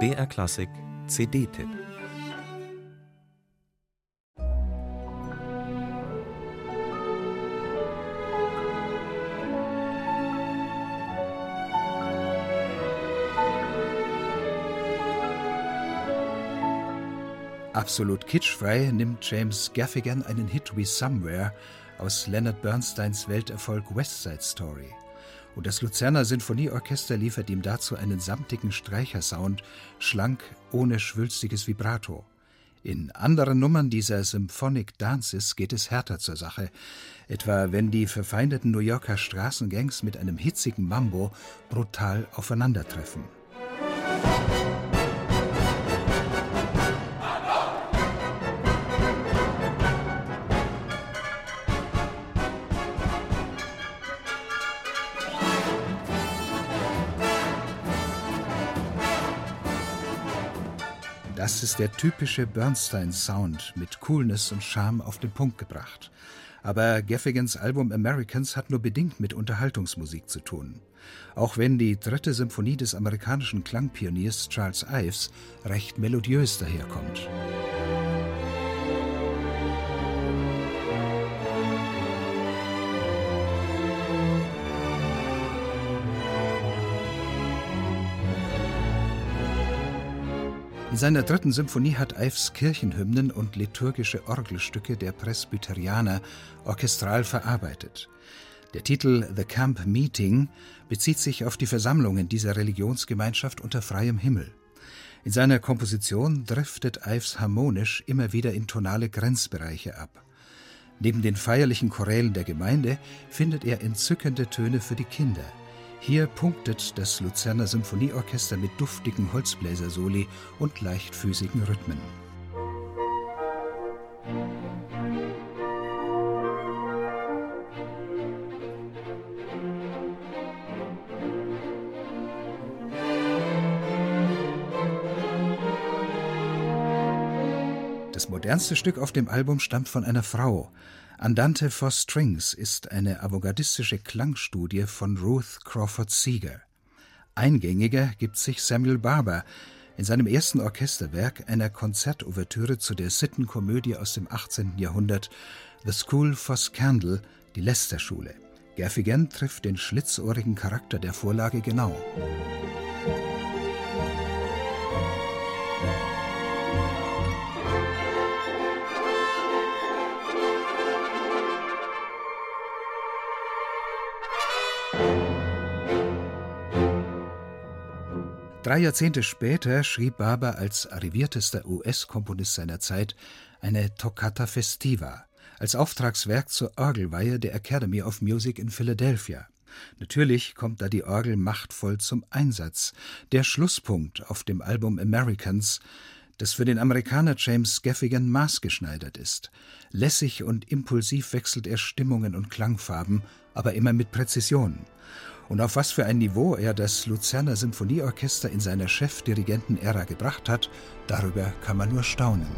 BR Klassik CD-Tipp Absolut kitschfrei nimmt James Gaffigan einen Hit wie Somewhere aus Leonard Bernsteins Welterfolg West Side Story. Und das Luzerner Sinfonieorchester liefert ihm dazu einen samtigen Streichersound, schlank, ohne schwülstiges Vibrato. In anderen Nummern dieser Symphonic Dances geht es härter zur Sache, etwa wenn die verfeindeten New Yorker Straßengangs mit einem hitzigen Mambo brutal aufeinandertreffen. Das ist der typische Bernstein-Sound mit Coolness und Charme auf den Punkt gebracht. Aber Gaffigans Album Americans hat nur bedingt mit Unterhaltungsmusik zu tun. Auch wenn die dritte Symphonie des amerikanischen Klangpioniers Charles Ives recht melodiös daherkommt. In seiner dritten Symphonie hat Ives Kirchenhymnen und liturgische Orgelstücke der Presbyterianer orchestral verarbeitet. Der Titel The Camp Meeting bezieht sich auf die Versammlungen dieser Religionsgemeinschaft unter freiem Himmel. In seiner Komposition driftet Ives harmonisch immer wieder in tonale Grenzbereiche ab. Neben den feierlichen Chorälen der Gemeinde findet er entzückende Töne für die Kinder – hier punktet das Luzerner Symphonieorchester mit duftigen Holzbläsersoli und leichtfüßigen Rhythmen. Das modernste Stück auf dem Album stammt von einer Frau, Andante for Strings ist eine avantgardistische Klangstudie von Ruth Crawford Seeger. Eingängiger gibt sich Samuel Barber in seinem ersten Orchesterwerk, einer Konzertouvertüre zu der Sittenkomödie aus dem 18. Jahrhundert The School for Scandal, die Leicester-Schule. Gaffigan trifft den schlitzohrigen Charakter der Vorlage genau. 'Drei Jahrzehnte später schrieb Barber als arriviertester US-Komponist seiner Zeit eine Toccata festiva als Auftragswerk zur Orgelweihe der Academy of Music in Philadelphia. Natürlich kommt da die Orgel machtvoll zum Einsatz, der Schlusspunkt auf dem Album Americans, das für den Amerikaner James Gaffigan maßgeschneidert ist. Lässig und impulsiv wechselt er Stimmungen und Klangfarben, aber immer mit Präzision. Und auf was für ein Niveau er das Luzerner Symphonieorchester in seiner Chefdirigenten-Ära gebracht hat, darüber kann man nur staunen.